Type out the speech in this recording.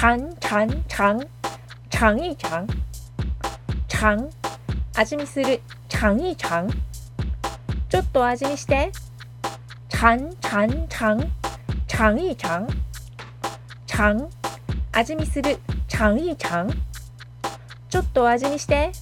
尝尝尝尝い尝尝味見する尝い尝ちょっと味見して尝尝尝尝い尝尝味見する尝い尝ちょっと味見して